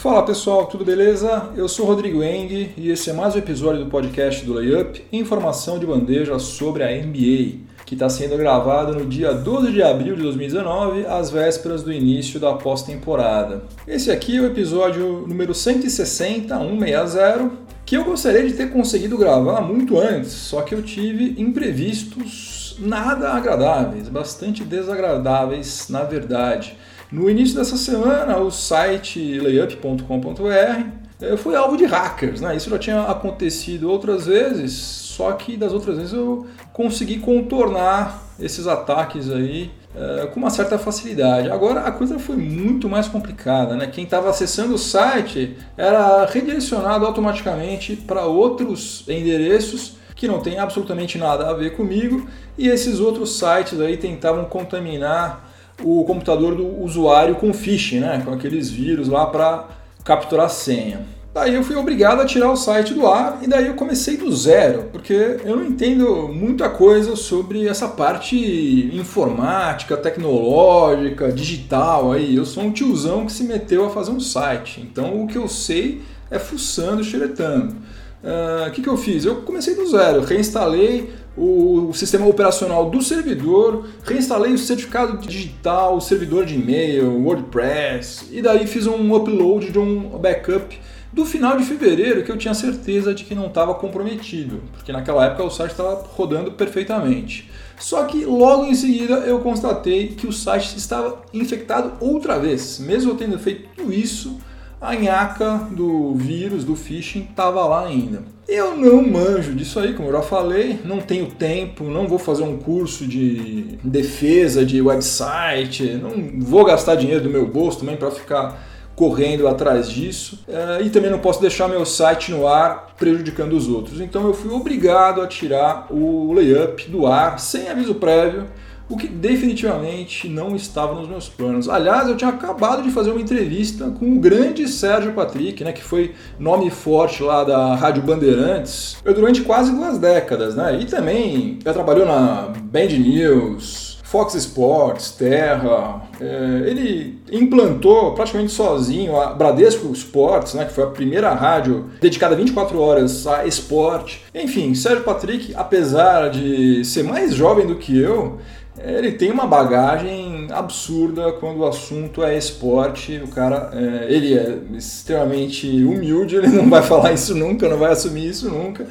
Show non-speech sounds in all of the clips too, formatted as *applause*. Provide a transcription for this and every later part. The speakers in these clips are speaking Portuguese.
Fala pessoal, tudo beleza? Eu sou Rodrigo Eng e esse é mais um episódio do podcast do Layup, informação de bandeja sobre a NBA, que está sendo gravado no dia 12 de abril de 2019, às vésperas do início da pós-temporada. Esse aqui é o episódio número 160, 160, que eu gostaria de ter conseguido gravar muito antes, só que eu tive imprevistos nada agradáveis, bastante desagradáveis na verdade. No início dessa semana, o site layup.com.br foi alvo de hackers, né? Isso já tinha acontecido outras vezes, só que das outras vezes eu consegui contornar esses ataques aí uh, com uma certa facilidade. Agora a coisa foi muito mais complicada, né? Quem estava acessando o site era redirecionado automaticamente para outros endereços que não tem absolutamente nada a ver comigo e esses outros sites aí tentavam contaminar o computador do usuário com phishing, né? com aqueles vírus lá para capturar senha. Daí eu fui obrigado a tirar o site do ar e daí eu comecei do zero, porque eu não entendo muita coisa sobre essa parte informática, tecnológica, digital aí. Eu sou um tiozão que se meteu a fazer um site, então o que eu sei é fuçando, xeretando. Ah, o uh, que, que eu fiz? Eu comecei do zero, reinstalei o, sistema operacional do servidor, reinstalei o certificado digital, o servidor de e-mail, WordPress, e daí fiz um upload de um backup do final de fevereiro que eu tinha certeza de que não estava comprometido, porque naquela época o site estava rodando perfeitamente. Só que logo em seguida eu constatei que o site estava infectado outra vez, mesmo eu tendo feito tudo isso a nhaca do vírus, do phishing, estava lá ainda. Eu não manjo disso aí, como eu já falei, não tenho tempo, não vou fazer um curso de defesa de website, não vou gastar dinheiro do meu bolso também para ficar correndo atrás disso eh, e também não posso deixar meu site no ar prejudicando os outros. Então eu fui obrigado a tirar o layup do ar sem aviso prévio o que definitivamente não estava nos meus planos. Aliás, eu tinha acabado de fazer uma entrevista com o grande Sérgio Patrick, né, que foi nome forte lá da Rádio Bandeirantes durante quase duas décadas, né? E também já trabalhou na Band News, Fox Sports, Terra. É, ele implantou praticamente sozinho a Bradesco Sports, né, que foi a primeira rádio dedicada 24 horas a esporte. Enfim, Sérgio Patrick, apesar de ser mais jovem do que eu, ele tem uma bagagem absurda quando o assunto é esporte. O cara, é, ele é extremamente humilde, ele não vai falar isso nunca, não vai assumir isso nunca,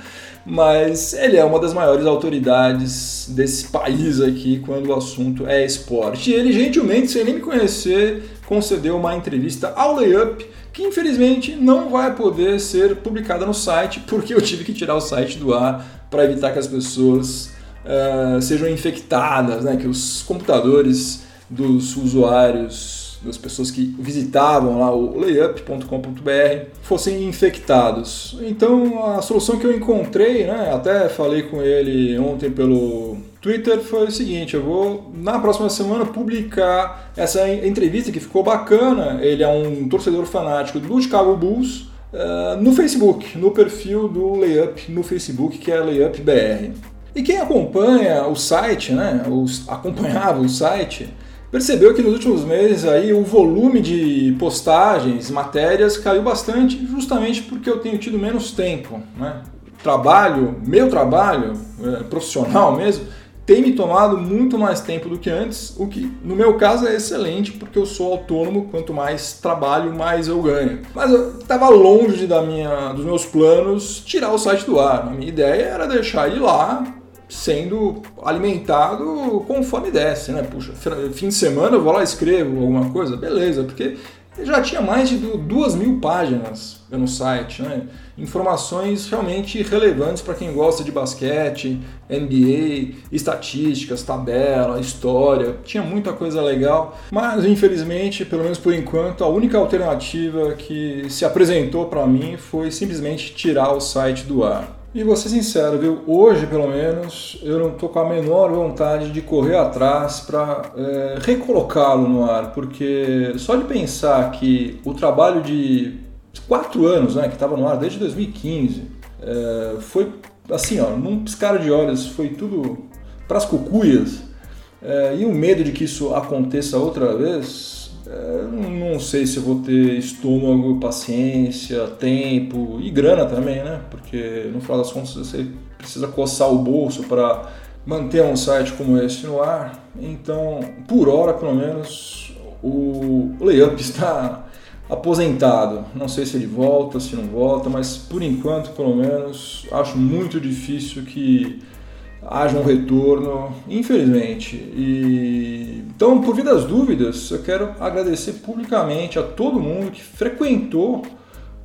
mas ele é uma das maiores autoridades desse país aqui quando o assunto é esporte. E ele, gentilmente, sem nem me conhecer, concedeu uma entrevista ao Layup, que infelizmente não vai poder ser publicada no site, porque eu tive que tirar o site do ar para evitar que as pessoas uh, sejam infectadas, né? que os computadores dos usuários, das pessoas que visitavam lá o layup.com.br fossem infectados. Então a solução que eu encontrei, né, até falei com ele ontem pelo Twitter, foi o seguinte: eu vou na próxima semana publicar essa entrevista que ficou bacana. Ele é um torcedor fanático do Chicago Bulls. Uh, no Facebook, no perfil do Layup no Facebook, que é LayupBR. E quem acompanha o site, né, os, acompanhava o site, percebeu que nos últimos meses aí o volume de postagens, matérias caiu bastante, justamente porque eu tenho tido menos tempo. Né? Trabalho, meu trabalho é, profissional mesmo, tem me tomado muito mais tempo do que antes, o que no meu caso é excelente, porque eu sou autônomo, quanto mais trabalho, mais eu ganho. Mas eu estava longe da minha, dos meus planos tirar o site do ar. A minha ideia era deixar ele lá, sendo alimentado conforme desce, né? Puxa, fim de semana eu vou lá e escrevo alguma coisa, beleza, porque já tinha mais de duas mil páginas no site, né? Informações realmente relevantes para quem gosta de basquete, NBA, estatísticas, tabela, história, tinha muita coisa legal, mas infelizmente, pelo menos por enquanto, a única alternativa que se apresentou para mim foi simplesmente tirar o site do ar. E vou ser sincero, viu? Hoje, pelo menos, eu não estou com a menor vontade de correr atrás para é, recolocá-lo no ar, porque só de pensar que o trabalho de quatro anos, né, que estava no ar desde 2015, é, foi assim, ó, num piscar de olhos, foi tudo para as cucuias, é, e o medo de que isso aconteça outra vez é, não sei se vou ter estômago, paciência, tempo e grana também, né? Porque no final das contas você precisa coçar o bolso para manter um site como esse no ar. Então, por hora, pelo menos, o layup *laughs* está aposentado. Não sei se ele volta, se não volta, mas por enquanto, pelo menos, acho muito difícil que haja um retorno, infelizmente. E então, por via das dúvidas, eu quero agradecer publicamente a todo mundo que frequentou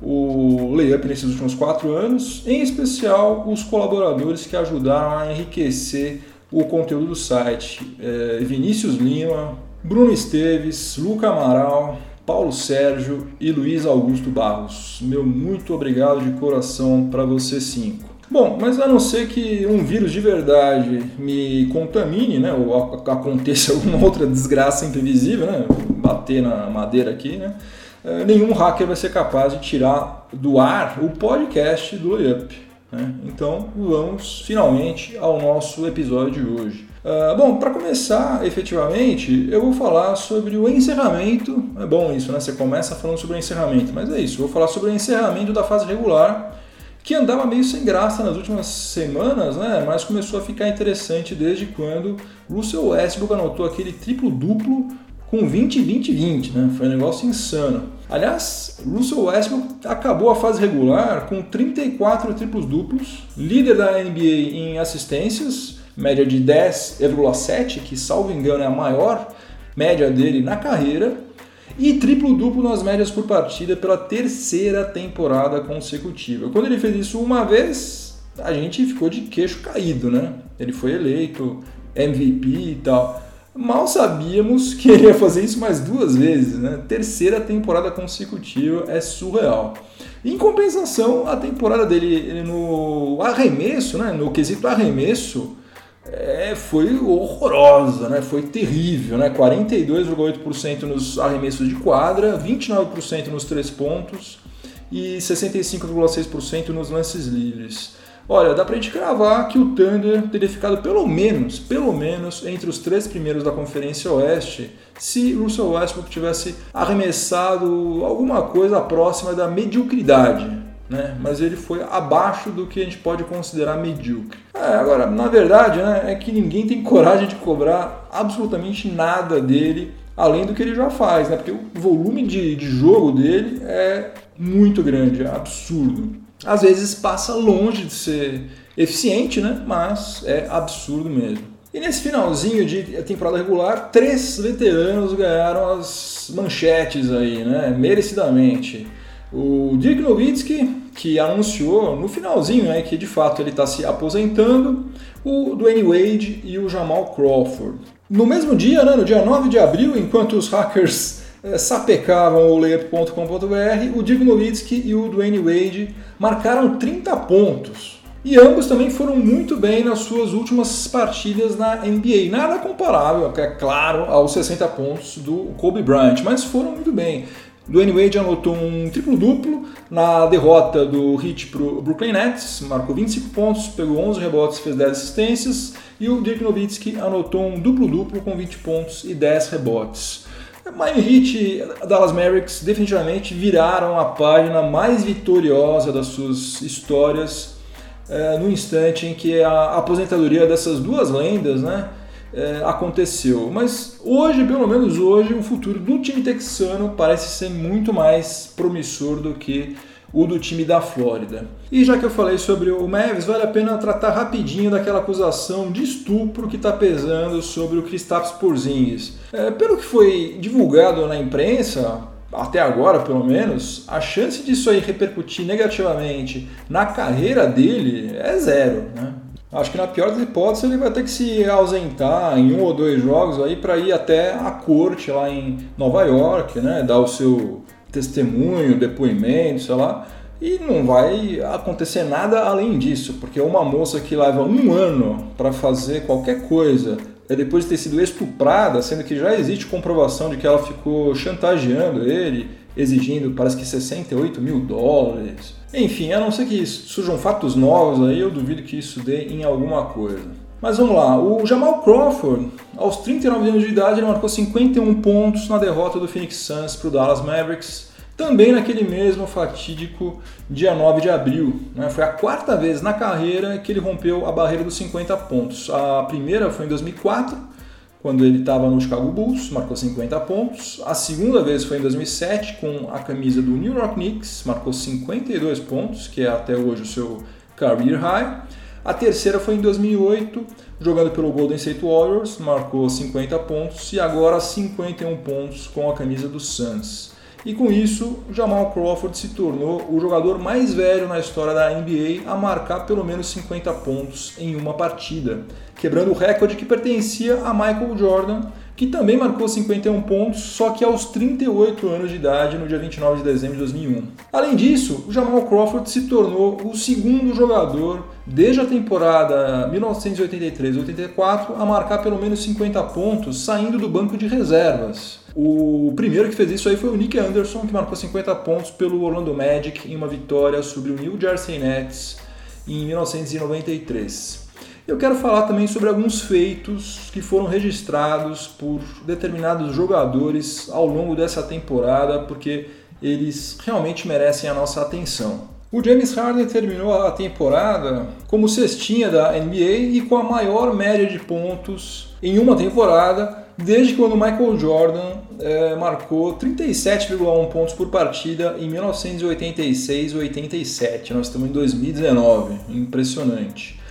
o Layup nesses últimos quatro anos, em especial os colaboradores que ajudaram a enriquecer o conteúdo do site. É, Vinícius Lima, Bruno Esteves, Luca Amaral, Paulo Sérgio e Luiz Augusto Barros. Meu muito obrigado de coração para vocês cinco. Bom, mas a não ser que um vírus de verdade me contamine, né, ou aconteça *laughs* alguma outra desgraça imprevisível, né, bater na madeira aqui, né, é, nenhum hacker vai ser capaz de tirar do ar o podcast do Layup. Né? Então vamos finalmente ao nosso episódio de hoje. Uh, bom, para começar efetivamente, eu vou falar sobre o encerramento. É bom isso, né? Você começa falando sobre o encerramento, mas é isso. Eu vou falar sobre o encerramento da fase regular, que andava meio sem graça nas últimas semanas, né? Mas começou a ficar interessante desde quando Russell Westbrook anotou aquele triplo-duplo com 20, 20, 20, né? Foi um negócio insano. Aliás, Russell Westbrook acabou a fase regular com 34 triplos duplos, líder da NBA em assistências, média de 10,7, que salvo engano é a maior média dele na carreira, e triplo-duplo nas médias por partida pela terceira temporada consecutiva. Quando ele fez isso uma vez, a gente ficou de queixo caído, né? Ele foi eleito MVP e tal. Mal sabíamos que ele ia fazer isso mais duas vezes, né? Terceira temporada consecutiva é surreal. Em compensação, a temporada dele no arremesso, né? No quesito arremesso, é, foi horrorosa, né? foi terrível. Né? 42,8% nos arremessos de quadra, 29% nos três pontos e 65,6% nos lances livres. Olha, dá pra gente cravar que o Thunder teria ficado pelo menos, pelo menos, entre os três primeiros da Conferência Oeste se Russell Westbrook tivesse arremessado alguma coisa próxima da mediocridade né? mas ele foi abaixo do que a gente pode considerar medíocre. É, agora, na verdade, né, é que ninguém tem coragem de cobrar absolutamente nada dele além do que ele já faz, né? porque o volume de, de jogo dele é muito grande, é absurdo. Às vezes passa longe de ser eficiente, né? mas é absurdo mesmo. E nesse finalzinho de temporada regular, três veteranos ganharam as manchetes aí, né? merecidamente. O Dirk Nowitzki, que anunciou no finalzinho né, que de fato ele está se aposentando, o Dwayne Wade e o Jamal Crawford. No mesmo dia, né, no dia 9 de abril, enquanto os hackers é, sapecavam o layup.com.br, o Dirk Nowitzki e o Dwayne Wade marcaram 30 pontos. E ambos também foram muito bem nas suas últimas partidas na NBA. Nada comparável, é claro, aos 60 pontos do Kobe Bryant, mas foram muito bem. Dwayne Wade anotou um triplo-duplo na derrota do Heat para o Brooklyn Nets, marcou 25 pontos, pegou 11 rebotes, fez 10 assistências, e o Dirk Nowitzki anotou um duplo-duplo com 20 pontos e 10 rebotes. Miami Heat Dallas Mavericks definitivamente viraram a página mais vitoriosa das suas histórias é, no instante em que a aposentadoria dessas duas lendas, né, é, aconteceu. Mas hoje, pelo menos hoje, o futuro do time texano parece ser muito mais promissor do que o do time da Flórida. E já que eu falei sobre o Mavis, vale a pena tratar rapidinho daquela acusação de estupro que está pesando sobre o Kristaps Porzingis. É, pelo que foi divulgado na imprensa, até agora pelo menos, a chance disso aí repercutir negativamente na carreira dele é zero. Né? Acho que na pior das hipóteses ele vai ter que se ausentar em um ou dois jogos aí para ir até a corte lá em Nova York, né? Dar o seu testemunho, depoimento, sei lá. E não vai acontecer nada além disso, porque uma moça que leva um ano para fazer qualquer coisa é depois de ter sido estuprada, sendo que já existe comprovação de que ela ficou chantageando ele, exigindo parece que 68 mil dólares. Enfim, a não ser que surjam fatos novos aí, eu duvido que isso dê em alguma coisa. Mas vamos lá, o Jamal Crawford, aos 39 anos de idade, ele marcou 51 pontos na derrota do Phoenix Suns para o Dallas Mavericks, também naquele mesmo fatídico dia 9 de abril. Né? Foi a quarta vez na carreira que ele rompeu a barreira dos 50 pontos. A primeira foi em 2004, quando ele estava no Chicago Bulls, marcou 50 pontos. A segunda vez foi em 2007, com a camisa do New York Knicks, marcou 52 pontos, que é até hoje o seu career high. A terceira foi em 2008, jogando pelo Golden State Warriors, marcou 50 pontos e agora 51 pontos com a camisa do Suns. E com isso, Jamal Crawford se tornou o jogador mais velho na história da NBA a marcar pelo menos 50 pontos em uma partida, quebrando o recorde que pertencia a Michael Jordan, que também marcou 51 pontos, só que aos 38 anos de idade, no dia 29 de dezembro de 2001. Além disso, o Jamal Crawford se tornou o segundo jogador desde a temporada 1983-84 a marcar pelo menos 50 pontos saindo do banco de reservas. O primeiro que fez isso aí foi o Nick Anderson, que marcou 50 pontos pelo Orlando Magic em uma vitória sobre o New Jersey Nets em 1993. Eu quero falar também sobre alguns feitos que foram registrados por determinados jogadores ao longo dessa temporada, porque eles realmente merecem a nossa atenção. O James Harden terminou a temporada como cestinha da NBA e com a maior média de pontos em uma temporada desde quando Michael Jordan é, marcou 37,1 pontos por partida em 1986-87. Nós estamos em 2019, impressionante.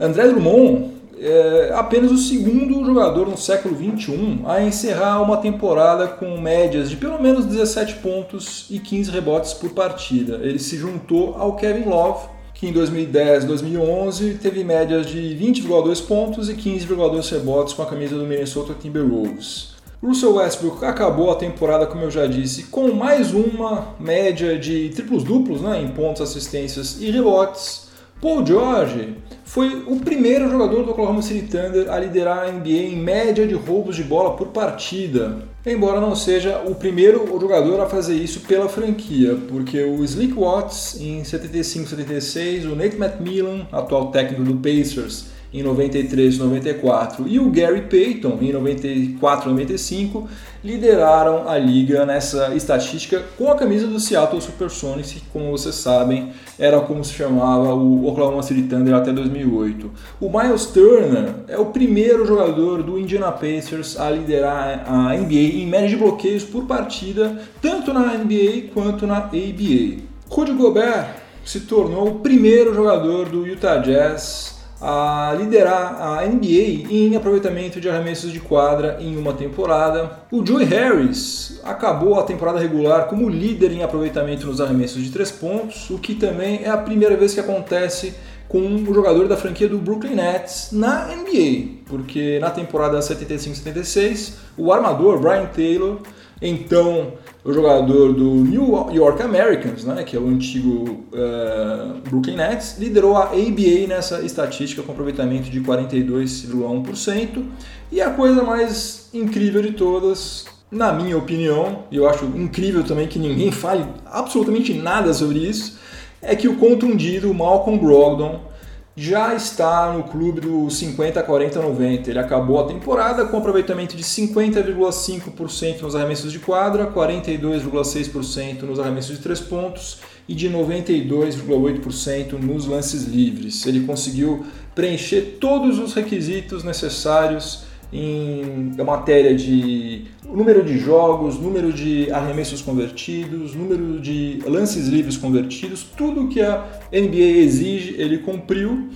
André Drummond é apenas o segundo jogador no século XXI a encerrar uma temporada com médias de pelo menos 17 pontos e 15 rebotes por partida. Ele se juntou ao Kevin Love, que em 2010 2011 teve médias de 20,2 pontos e 15,2 rebotes com a camisa do Minnesota Timberwolves. Russell Westbrook acabou a temporada, como eu já disse, com mais uma média de triplos duplos né, em pontos, assistências e rebotes. Paul George foi o primeiro jogador do Oklahoma City Thunder a liderar a NBA em média de roubos de bola por partida. Embora não seja o primeiro jogador a fazer isso pela franquia, porque o Slick Watts em 75-76, o Nate McMillan, atual técnico do Pacers, em 93 94 e o Gary Payton em 94 95 lideraram a liga nessa estatística com a camisa do Seattle Supersonics, que como vocês sabem era como se chamava o Oklahoma City Thunder até 2008. O Miles Turner é o primeiro jogador do Indiana Pacers a liderar a NBA em média de bloqueios por partida, tanto na NBA quanto na ABA. Rudy Gobert se tornou o primeiro jogador do Utah Jazz a liderar a NBA em aproveitamento de arremessos de quadra em uma temporada. O Joey Harris acabou a temporada regular como líder em aproveitamento nos arremessos de três pontos, o que também é a primeira vez que acontece com o jogador da franquia do Brooklyn Nets na NBA, porque na temporada 75-76 o armador Brian Taylor, então o jogador do New York Americans, né, que é o antigo uh, Brooklyn Nets, liderou a ABA nessa estatística com aproveitamento de 42,1%. E a coisa mais incrível de todas, na minha opinião, e eu acho incrível também que ninguém fale absolutamente nada sobre isso, é que o contundido Malcolm Brogdon já está no clube do 50, 40, 90. Ele acabou a temporada com aproveitamento de 50,5% nos arremessos de quadra, 42,6% nos arremessos de três pontos e de 92,8% nos lances livres. Ele conseguiu preencher todos os requisitos necessários em matéria de número de jogos, número de arremessos convertidos, número de lances livres convertidos, tudo que a NBA exige, ele cumpriu.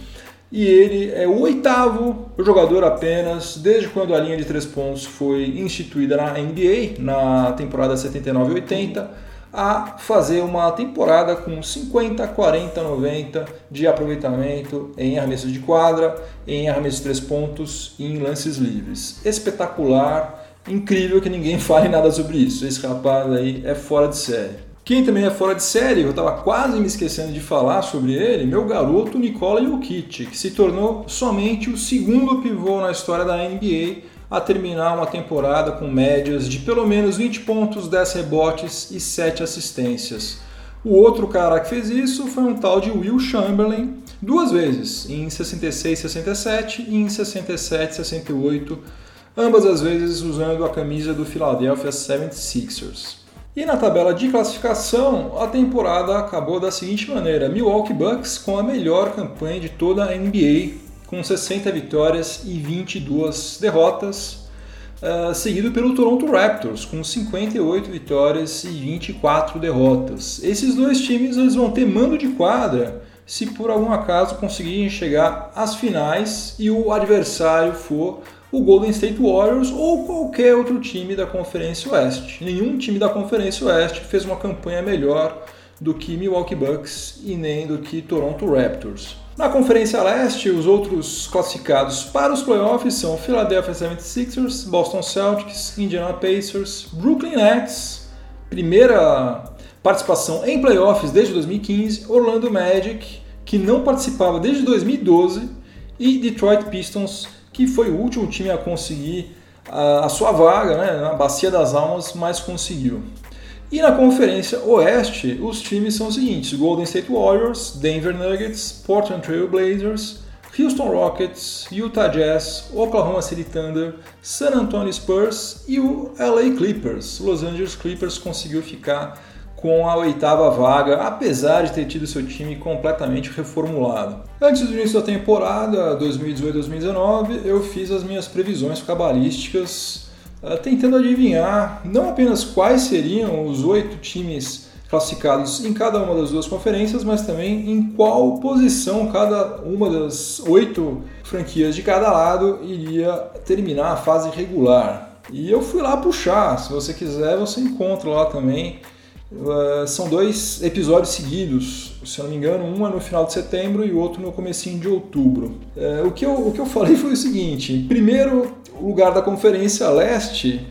E ele é o oitavo jogador apenas desde quando a linha de três pontos foi instituída na NBA, na temporada 79-80 a fazer uma temporada com 50, 40, 90 de aproveitamento em arremessos de quadra, em arremessos de três pontos e em lances livres. Espetacular, incrível que ninguém *laughs* fale nada sobre isso. Esse rapaz aí é fora de série. Quem também é fora de série, eu estava quase me esquecendo de falar sobre ele, meu garoto Nikola Jokic, que se tornou somente o segundo pivô na história da NBA a terminar uma temporada com médias de pelo menos 20 pontos, 10 rebotes e 7 assistências. O outro cara que fez isso foi um tal de Will Chamberlain, duas vezes, em 66 67 e em 67 68, ambas as vezes usando a camisa do Philadelphia 76ers. E na tabela de classificação, a temporada acabou da seguinte maneira: Milwaukee Bucks com a melhor campanha de toda a NBA, com 60 vitórias e 22 derrotas, uh, seguido pelo Toronto Raptors, com 58 vitórias e 24 derrotas. Esses dois times eles vão ter mando de quadra se por algum acaso conseguirem chegar às finais e o adversário for o Golden State Warriors ou qualquer outro time da Conferência Oeste. Nenhum time da Conferência Oeste fez uma campanha melhor do que Milwaukee Bucks e nem do que Toronto Raptors. Na Conferência Leste, os outros classificados para os playoffs são Philadelphia 76ers, Boston Celtics, Indiana Pacers, Brooklyn Nets, primeira participação em playoffs desde 2015, Orlando Magic, que não participava desde 2012, e Detroit Pistons, que foi o último time a conseguir a, sua vaga né, na Bacia das Almas, mas conseguiu. E na Conferência Oeste, os times são os seguintes: Golden State Warriors, Denver Nuggets, Portland Trail Blazers, Houston Rockets, Utah Jazz, Oklahoma City Thunder, San Antonio Spurs e o LA Clippers. Los Angeles Clippers conseguiu ficar com a oitava vaga, apesar de ter tido seu time completamente reformulado. Antes do início da temporada 2018-2019, eu fiz as minhas previsões cabalísticas, tentando adivinhar não apenas quais seriam os oito times classificados em cada uma das duas conferências, mas também em qual posição cada uma das oito franquias de cada lado iria terminar a fase regular. E eu fui lá puxar, se você quiser, você encontra lá também Uh, são dois episódios seguidos, se eu não me engano, um é no final de setembro e o outro no comecinho de outubro. Uh, o, que eu, o que eu falei *laughs* foi o seguinte: primeiro lugar da Conferência Leste,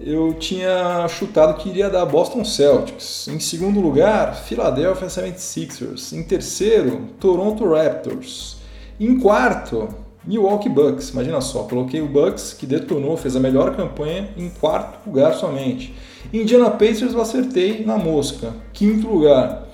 eu tinha chutado que iria dar Boston Celtics. Em segundo lugar, Philadelphia 76ers. Em terceiro, Toronto Raptors. Em quarto, Milwaukee Bucks. Imagina só, coloquei o Bucks, que detonou, fez a melhor campanha, em quarto lugar somente. Indiana Pacers eu acertei na mosca, quinto lugar.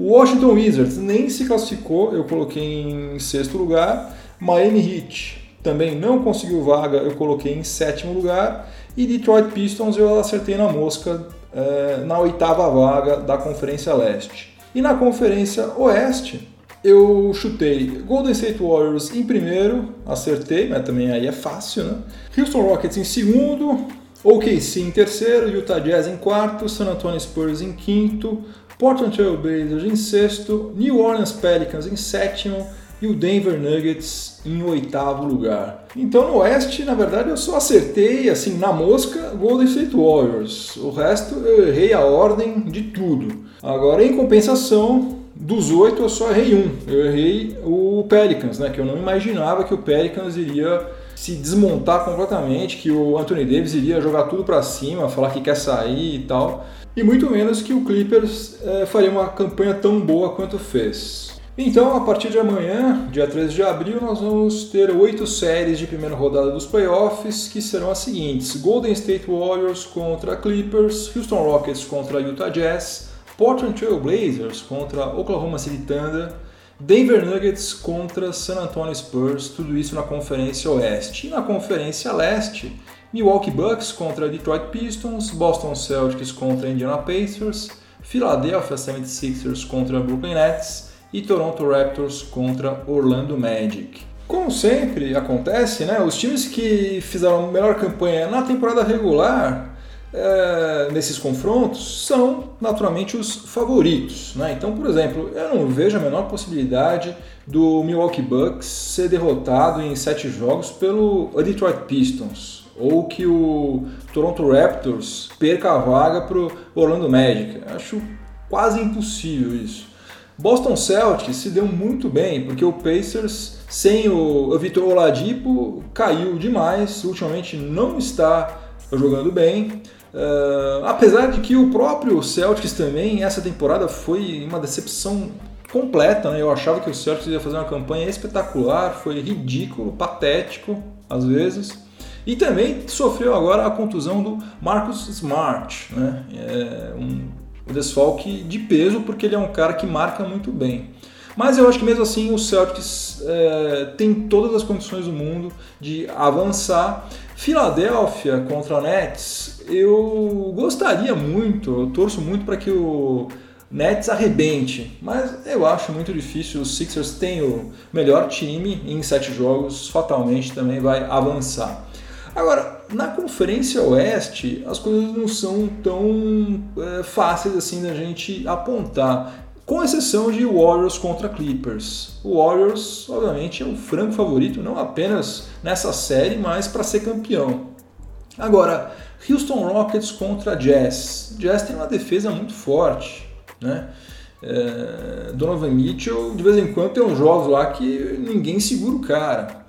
Washington Wizards nem se classificou, eu coloquei em sexto lugar. Miami Heat também não conseguiu vaga, eu coloquei em sétimo lugar. E Detroit Pistons eu acertei na mosca é, na oitava vaga da Conferência Leste. E na Conferência Oeste, eu chutei Golden State Warriors em primeiro, acertei, mas também aí é fácil, né? Houston Rockets em segundo, OKC em terceiro, Utah Jazz em quarto, San Antonio Spurs em quinto, Portland Trail Blazers em sexto, New Orleans Pelicans em sétimo e o Denver Nuggets em oitavo lugar. Então no Oeste, na verdade, eu só acertei assim na mosca Golden State Warriors. O resto eu errei a ordem de tudo. Agora, em compensação, dos oito eu só errei um. Eu errei o Pelicans, né? Que eu não imaginava que o Pelicans iria se desmontar completamente, que o Anthony Davis iria jogar tudo para cima, falar que quer sair e tal, e muito menos que o Clippers é, faria uma campanha tão boa quanto fez. Então, a partir de amanhã, dia 13 de abril, nós vamos ter oito séries de primeira rodada dos playoffs, que serão as seguintes: Golden State Warriors contra Clippers, Houston Rockets contra Utah Jazz, Portland Trail Blazers contra Oklahoma City Thunder, Denver Nuggets contra San Antonio Spurs, tudo isso na Conferência Oeste. E na Conferência Leste, Milwaukee Bucks contra Detroit Pistons, Boston Celtics contra Indiana Pacers, Philadelphia 76ers contra Brooklyn Nets e Toronto Raptors contra Orlando Magic. Como sempre acontece, né, os times que fizeram a melhor campanha na temporada regular é, nesses confrontos são naturalmente os favoritos. Né? Então, por exemplo, eu não vejo a menor possibilidade do Milwaukee Bucks ser derrotado em sete jogos pelo Detroit Pistons ou que o Toronto Raptors perca a vaga para o Orlando Magic. Acho quase impossível isso. Boston Celtics se deu muito bem, porque o Pacers, sem o Vitor Oladipo, caiu demais, ultimamente não está jogando bem. Uh, apesar de que o próprio Celtics também, essa temporada foi uma decepção completa, né? Eu achava que o Celtics ia fazer uma campanha espetacular, foi ridículo, patético às vezes. E também sofreu agora a contusão do Marcus Smart, né? É um desfalque de peso porque ele é um cara que marca muito bem. Mas eu acho que mesmo assim o Celtics é, tem todas as condições do mundo de avançar. Filadélfia contra Nets, eu gostaria muito, eu torço muito para que o Nets arrebente, mas eu acho muito difícil. Os Sixers têm o melhor time em sete jogos, fatalmente também vai avançar. Agora, na Conferência Oeste, as coisas não são tão é, fáceis assim da gente apontar, com exceção de Warriors contra Clippers. O Warriors, obviamente, é o franco favorito, não apenas nessa série, mas para ser campeão. Agora, Houston Rockets contra Jazz. Jazz tem uma defesa muito forte, né? É, Donovan Mitchell, de vez em quando, tem uns jogos lá que ninguém segura o cara.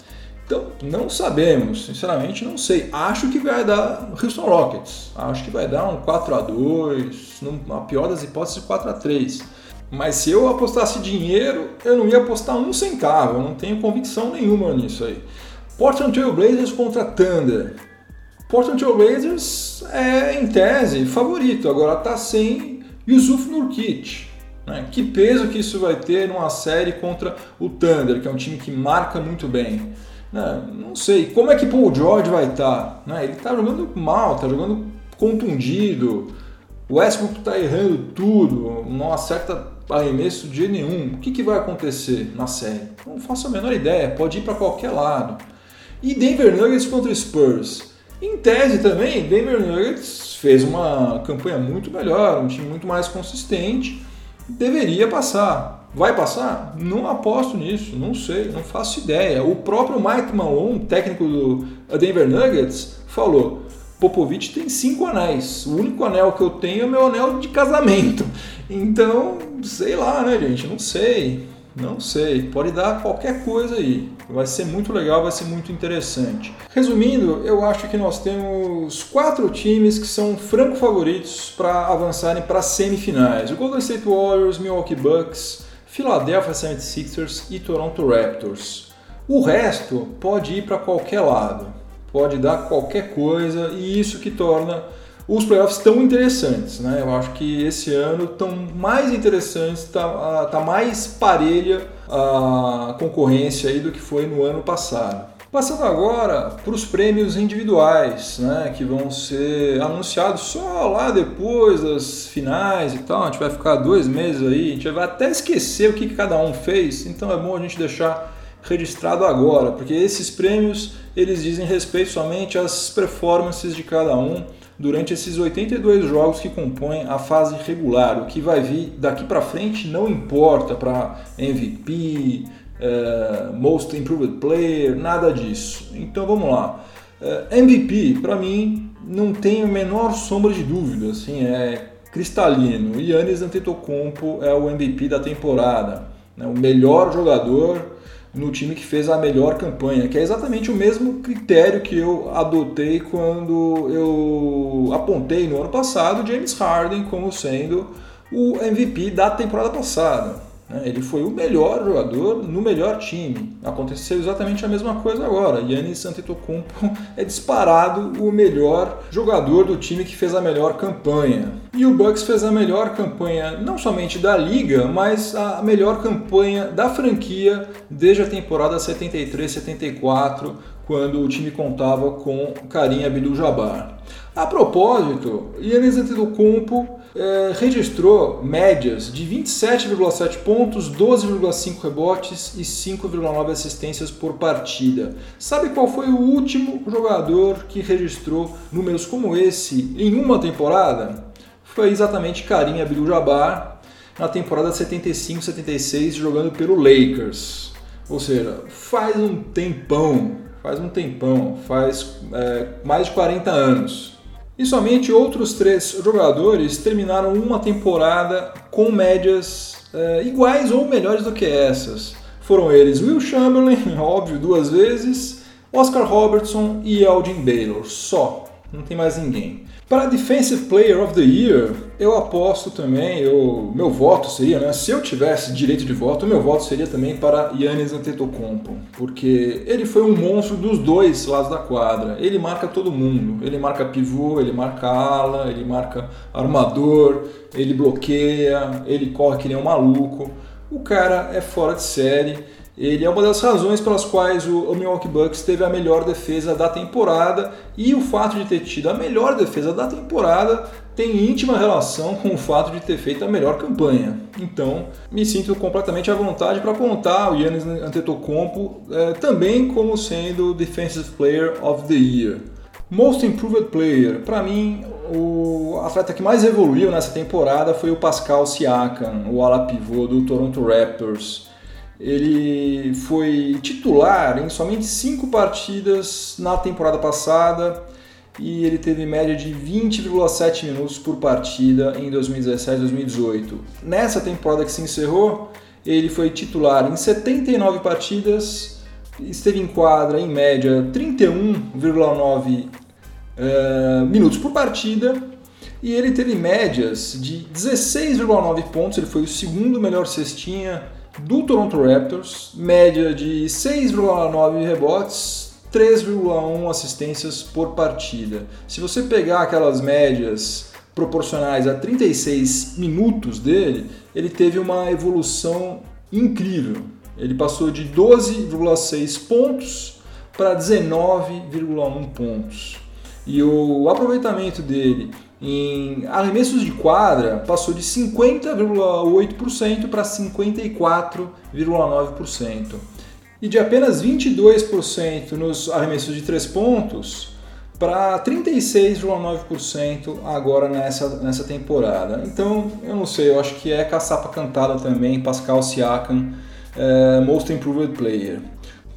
Então, não sabemos, sinceramente não sei. Acho que vai dar Houston Rockets. Acho que vai dar um 4 a 2 na pior das hipóteses, 4 a 3 Mas se eu apostasse dinheiro, eu não ia apostar um centavo. Eu não tenho convicção nenhuma nisso aí. Portland Trail Blazers contra Thunder. Portland Trail Blazers é, em tese, favorito. Agora está sem Yusuf Nurkic. Né? Que peso que isso vai ter numa série contra o Thunder, que é um time que marca muito bem. Né? Não sei. Como é que Paul George vai estar? Né? Ele está jogando mal, está jogando contundido. O Westbrook está errando tudo, não acerta arremesso de nenhum. O que, que vai acontecer na série? Não faço a menor ideia, pode ir para qualquer lado. E Denver Nuggets contra Spurs. Em tese também, Denver Nuggets fez uma campanha muito melhor, um time muito mais consistente, deveria passar. Vai passar? Não aposto nisso, não sei, não faço ideia. O próprio Mike Malone, técnico do Denver Nuggets, falou: Popovich tem cinco anéis. O único anel que eu tenho é meu anel de casamento. Então, sei lá, né, gente? Não sei. Não sei, pode dar qualquer coisa aí. Vai ser muito legal, vai ser muito interessante. Resumindo, eu acho que nós temos quatro times que são franco favoritos para avançarem para semifinais: o Golden State Warriors, Milwaukee Bucks, Philadelphia 76ers e Toronto Raptors. O resto pode ir para qualquer lado, pode dar qualquer coisa e isso que torna os playoffs tão interessantes. Né? Eu acho que esse ano estão mais interessantes, está tá mais parelha a concorrência aí do que foi no ano passado. Passando agora para os prêmios individuais, né, que vão ser anunciados só lá depois das finais e tal. A gente vai ficar dois meses aí, a gente vai até esquecer o que cada um fez, então é bom a gente deixar registrado agora, porque esses prêmios eles dizem respeito somente às performances de cada um durante esses 82 jogos que compõem a fase regular. O que vai vir daqui para frente não importa para MVP, uh, eh, Most Improved Player, nada disso. Então vamos lá. Uh, eh, MVP, para mim, não tem a menor sombra de dúvida, assim, é cristalino. Yannis Antetokounmpo é o MVP da temporada, né? o melhor jogador no time que fez a melhor campanha, que é exatamente o mesmo critério que eu adotei quando eu apontei no ano passado James Harden como sendo o MVP da temporada passada. Né? Ele foi o melhor jogador no melhor time. Aconteceu exatamente a mesma coisa agora. Yannis Antetokounmpo *laughs* é disparado o melhor jogador do time que fez a melhor campanha. E o Bucks fez a melhor campanha não somente da liga, mas a melhor campanha da franquia desde a temporada 73-74, quando o time contava com Karim Abdul-Jabbar. A propósito, Yannis Antetokounmpo é, registrou médias de 27,7 pontos, 12,5 rebotes e 5,9 assistências por partida. Sabe qual foi o último jogador que registrou números como esse em uma temporada? Foi exatamente Karim Abdul-Jabbar na temporada 75-76 jogando pelo Lakers. Ou seja, faz um tempão, faz um tempão, faz é, mais de 40 anos. E somente outros três jogadores terminaram uma temporada com médias é, iguais ou melhores do que essas. Foram eles Will Chamberlain, *laughs* óbvio, duas vezes, Oscar Robertson e Elgin Baylor, só. Não tem mais ninguém. Para Defensive Player of the Year, eu aposto também, eu, meu voto seria, né, se eu tivesse direito de voto, meu voto seria também para Yannis Antetokounmpo, porque ele foi um monstro dos dois lados da quadra. Ele marca todo mundo, ele marca pivô, ele marca ala, ele marca armador, ele bloqueia, ele corre que nem um maluco. o cara é fora de série. Ele é uma das razões pelas quais o Milwaukee Bucks teve a melhor defesa da temporada e o fato de ter tido a melhor defesa da temporada tem íntima relação com o fato de ter feito a melhor campanha. Então, me sinto completamente à vontade para apontar o Yannis Antetokounmpo é, também como sendo Defensive Player of the Year. Most Improved Player, para mim, o atleta que mais evoluiu nessa temporada foi o Pascal Siakam, o ala pivô do Toronto Raptors. Ele foi titular em somente cinco partidas na temporada passada e ele teve média de 20,7 minutos por partida em 2017-2018. Nessa temporada que se encerrou, ele foi titular em 79 partidas, esteve em quadra em média 31,9 uh, eh, minutos por partida e ele teve médias de 16,9 pontos, ele foi o segundo melhor cestinha do Toronto Raptors, média de 6,9 rebotes, 3,1 assistências por partida. Se você pegar aquelas médias proporcionais a 36 minutos dele, ele teve uma evolução incrível. Ele passou de 12,6 pontos para 19,1 pontos. E o aproveitamento dele em arremessos de quadra passou de 50,8% para 54,9%. E de apenas 22% nos arremessos de três pontos para 36,9% agora nessa, nessa temporada. Então, eu não sei, eu acho que é caçapa cantada também, Pascal Siakam, é, Most Improved Player.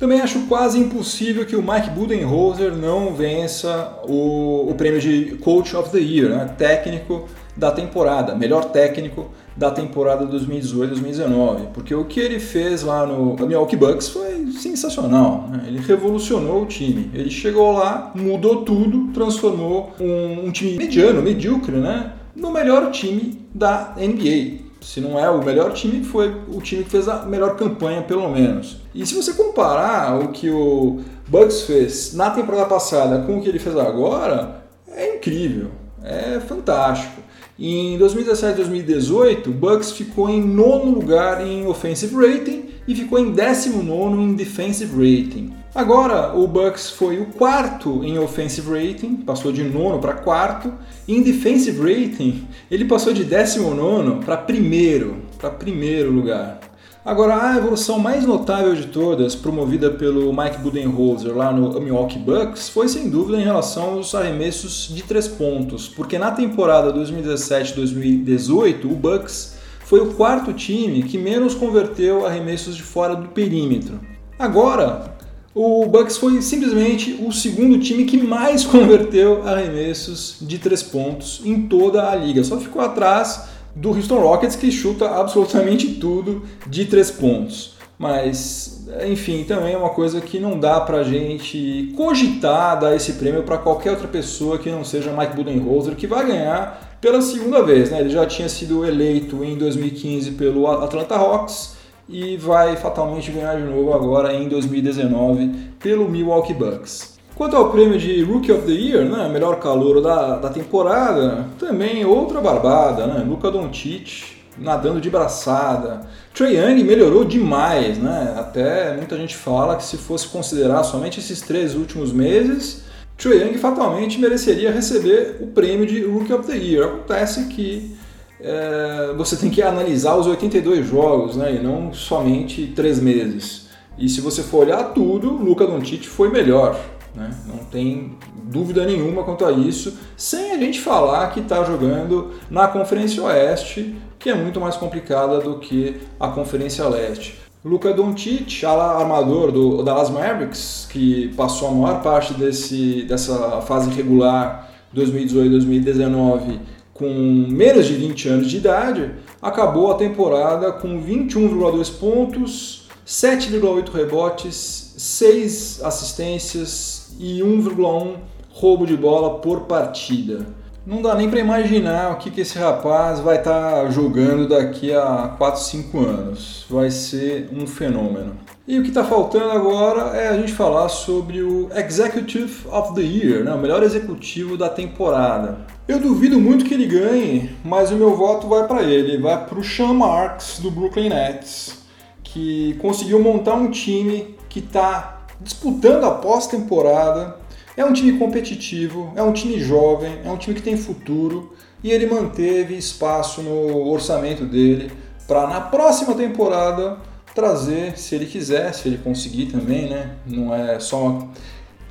Também acho quase impossível que o Mike Budenholzer não vença o, o prêmio de Coach of the Year, né? técnico da temporada, melhor técnico da temporada 2018-2019, porque o que ele fez lá no Milwaukee Bucks foi sensacional. Né? Ele revolucionou o time. Ele chegou lá, mudou tudo, transformou um, um time mediano, medíocre, né, no melhor time da NBA se não é o melhor time, foi o time que fez a melhor campanha, pelo menos. E se você comparar o que o Bucks fez na temporada passada com o que ele fez agora, é incrível, é fantástico. Em 2017 2018, o Bucks ficou em nono lugar em offensive rating e ficou em décimo nono em defensive rating. Agora, o Bucks foi o quarto em offensive rating, passou de nono para quarto. Em defensive rating, ele passou de décimo nono para primeiro, para primeiro lugar. Agora, a evolução mais notável de todas, promovida pelo Mike Budenholzer lá no Milwaukee Bucks, foi sem dúvida em relação aos arremessos de três pontos, porque na temporada 2017-2018 o Bucks foi o quarto time que menos converteu arremessos de fora do perímetro. Agora, o Bucks foi simplesmente o segundo time que mais *laughs* converteu arremessos de três pontos em toda a liga. Só ficou atrás do Houston Rockets que chuta absolutamente tudo de três pontos. Mas, enfim, também é uma coisa que não dá pra gente cogitar dar esse prêmio para qualquer outra pessoa que não seja Mike Budenholzer, que vai ganhar pela segunda vez. Né? Ele já tinha sido eleito em 2015 pelo Atlanta Hawks e vai fatalmente ganhar de novo agora em 2019 pelo Milwaukee Bucks. Quanto ao prêmio de Rookie of the Year, né, melhor calor da, da temporada, também outra barbada, né? Luca Doncic nadando de braçada. Trae Young melhorou demais, né? Até muita gente fala que se fosse considerar somente esses três últimos meses, Trae Young fatalmente mereceria receber o prêmio de Rookie of the Year. Acontece que é, você tem que analisar os 82 jogos, né, e não somente 3 meses. E se você for olhar tudo, Luca Doncic foi melhor. Né? Não tem dúvida nenhuma quanto a isso, sem a gente falar que está jogando na Conferência Oeste, que é muito mais complicada do que a Conferência Leste. Luca Doncic, armador do Dallas Mavericks, que passou a maior parte desse, dessa fase regular 2018-2019 com menos de 20 anos de idade, acabou a temporada com 21,2 pontos, 7,8 rebotes, 6 assistências e 1,1 roubo de bola por partida. não dá nem para imaginar o que, que esse rapaz vai estar tá jogando daqui a 4, 5 anos. Vai ser um fenômeno. E o que está faltando agora é a gente falar sobre o Executive of the Year, né? o melhor executivo da temporada. Eu duvido muito que ele ganhe, mas o meu voto vai para ele, vai para o Sean Marks do Brooklyn Nets, que conseguiu montar um time que está disputando a pós-temporada é um time competitivo, é um time jovem, é um time que tem futuro e ele manteve espaço no orçamento dele para na próxima temporada trazer, se ele quiser, se ele conseguir também, né? Não é só uma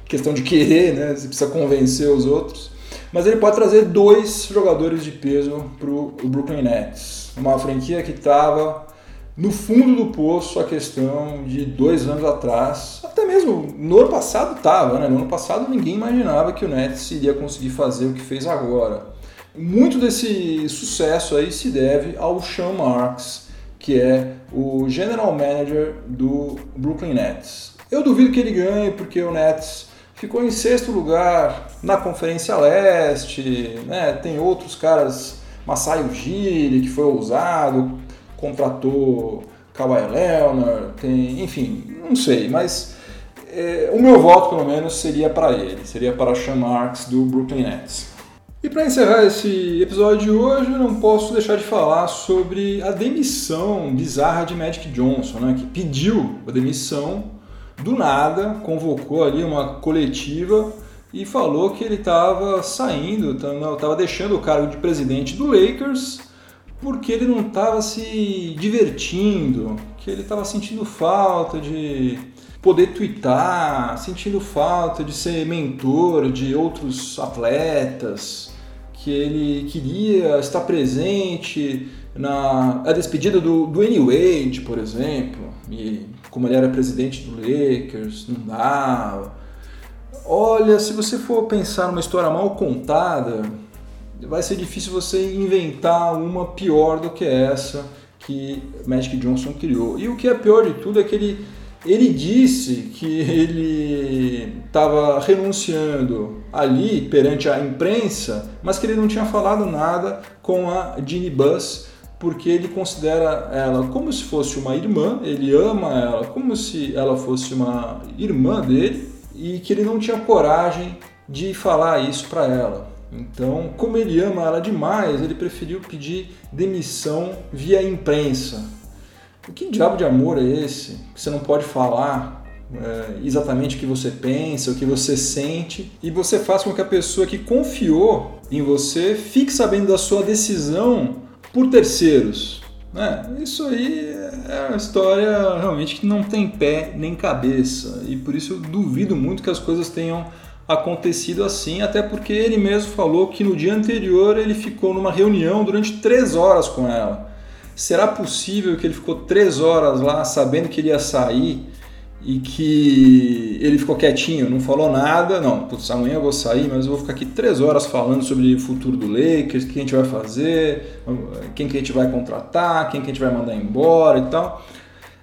questão de querer, né? Você precisa convencer os outros. Mas ele pode trazer dois jogadores de peso para o Brooklyn Nets. Uma franquia que estava no fundo do poço a questão de dois anos atrás, até mesmo no ano passado estava, né? No ano passado ninguém imaginava que o Nets iria conseguir fazer o que fez agora. Muito desse sucesso aí se deve ao Sean Marks, que é o general manager do Brooklyn Nets. Eu duvido que ele ganhe porque o Nets ficou em sexto lugar na Conferência Leste, né? Tem outros caras, Masai Ujiri, que foi ousado, contratou Kawhi Leonard, tem, enfim, não sei, mas é, o meu voto pelo menos seria para ele, seria para Sean Marks do Brooklyn Nets. E para encerrar esse episódio de hoje, eu não posso deixar de falar sobre a demissão bizarra de Magic Johnson, né, que pediu a demissão do nada, convocou ali uma coletiva e falou que ele estava saindo, estava deixando o cargo de presidente do Lakers porque ele não estava se divertindo, que ele estava sentindo falta de poder twittar, sentindo falta de ser mentor de outros atletas, que ele queria estar presente na a despedida do, do Wade, por exemplo, e como ele era presidente do Lakers, não dava. Olha, se você for pensar numa história mal contada, vai ser difícil você inventar uma pior do que essa que Magic Johnson criou. E o que é pior de tudo é que ele, ele disse que ele estava renunciando ali perante a imprensa, mas que ele não tinha falado nada com a Ginny Buss, porque ele considera ela como se fosse uma irmã, ele ama ela como se ela fosse uma irmã dele e que ele não tinha coragem de falar isso para ela. Então, como ele ama ela demais, ele preferiu pedir demissão via imprensa. O que diabo de amor é esse? Que você não pode falar é, exatamente o que você pensa, o que você sente, e você faz com que a pessoa que confiou em você fique sabendo da sua decisão por terceiros. Né? Isso aí é uma história realmente que não tem pé nem cabeça, e por isso eu duvido muito que as coisas tenham acontecido assim, até porque ele mesmo falou que no dia anterior ele ficou numa reunião durante três horas com ela. Será possível que ele ficou três horas lá sabendo que ele ia sair e que ele ficou quietinho, não falou nada? Não, putz, amanhã eu vou sair, mas eu vou ficar aqui três horas falando sobre o futuro do Lakers, o que a gente vai fazer, quem que a gente vai contratar, quem que a gente vai mandar embora e tal.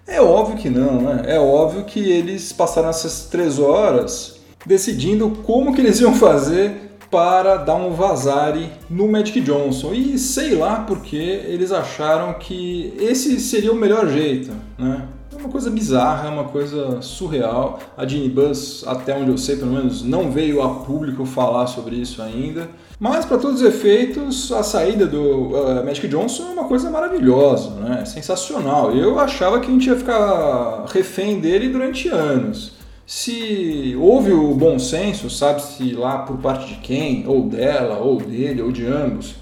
É óbvio que não, né? É óbvio que eles passaram essas três horas decidindo como que eles iam fazer para dar um vazare no Magic Johnson. E sei lá porque eles acharam que esse seria o melhor jeito, né? É uma coisa bizarra, é uma coisa surreal. A Ginny Buzz, até onde eu sei, pelo menos, não veio a público falar sobre isso ainda. Mas, para todos os efeitos, a saída do uh, Magic Johnson é uma coisa maravilhosa, né? sensacional. Eu achava que a gente ia ficar refém dele durante anos. Se houve o bom senso, sabe-se lá por parte de quem, ou dela, ou dele, ou de ambos,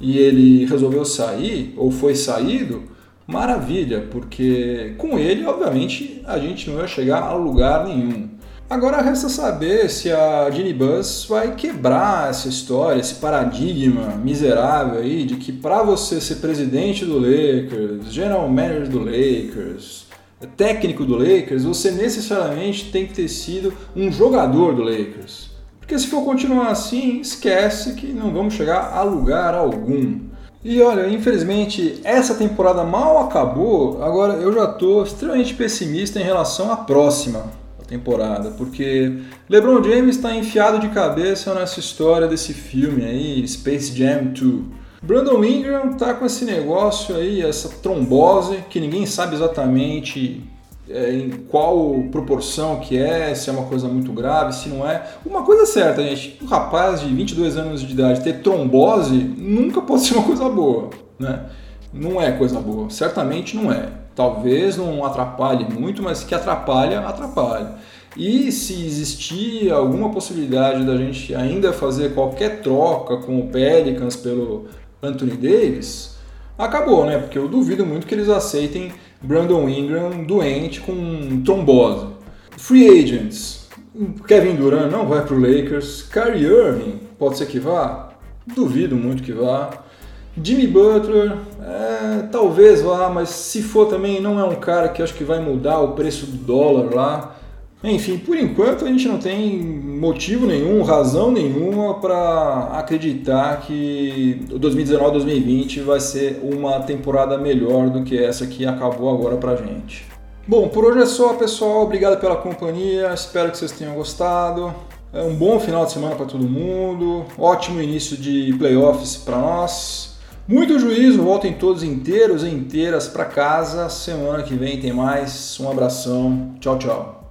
e ele resolveu sair, ou foi saído, maravilha, porque com ele, obviamente, a gente não ia chegar a lugar nenhum. Agora resta saber se a Ginny Buzz vai quebrar essa história, esse paradigma miserável aí de que para você ser presidente do Lakers, general manager do Lakers, técnico do Lakers, você necessariamente tem que ter sido um jogador do Lakers. Porque se for continuar assim, esquece que não vamos chegar a lugar algum. E olha, infelizmente essa temporada mal acabou, agora eu já estou extremamente pessimista em relação à próxima. temporada, porque LeBron James está enfiado de cabeça nessa história desse filme aí, Space Jam 2. Brandon Ingram tá com esse negócio aí, essa trombose, que ninguém sabe exatamente é, em qual proporção que é, se é uma coisa muito grave, se não é. Uma coisa é certa, gente, um rapaz de 22 anos de idade ter trombose nunca pode ser uma coisa boa, né? Não é coisa boa, certamente não é. Talvez não atrapalhe muito, mas que atrapalha, atrapalha. E se existir alguma possibilidade da gente ainda fazer qualquer troca com o Pelicans pelo Anthony Davis, acabou, né? Porque eu duvido muito que eles aceitem Brandon Ingram doente com trombose. Free agents. Kevin Durant não vai para o Lakers. Kyrie Irving, pode ser que vá? Duvido muito que vá. Jimmy Butler, é, talvez vá, mas se for também não é um cara que acho que vai mudar o preço do dólar lá. Enfim, por enquanto a gente não tem motivo nenhum, razão nenhuma para acreditar que o 2019-2020 vai ser uma temporada melhor do que essa que acabou agora pra gente. Bom, por hoje é só, pessoal. Obrigado pela companhia. Espero que vocês tenham gostado. É um bom final de semana para todo mundo. Ótimo início de playoffs para nós. Muito juízo, voltem todos inteiros e inteiras para casa. Semana que vem tem mais. Um abração. Tchau, tchau.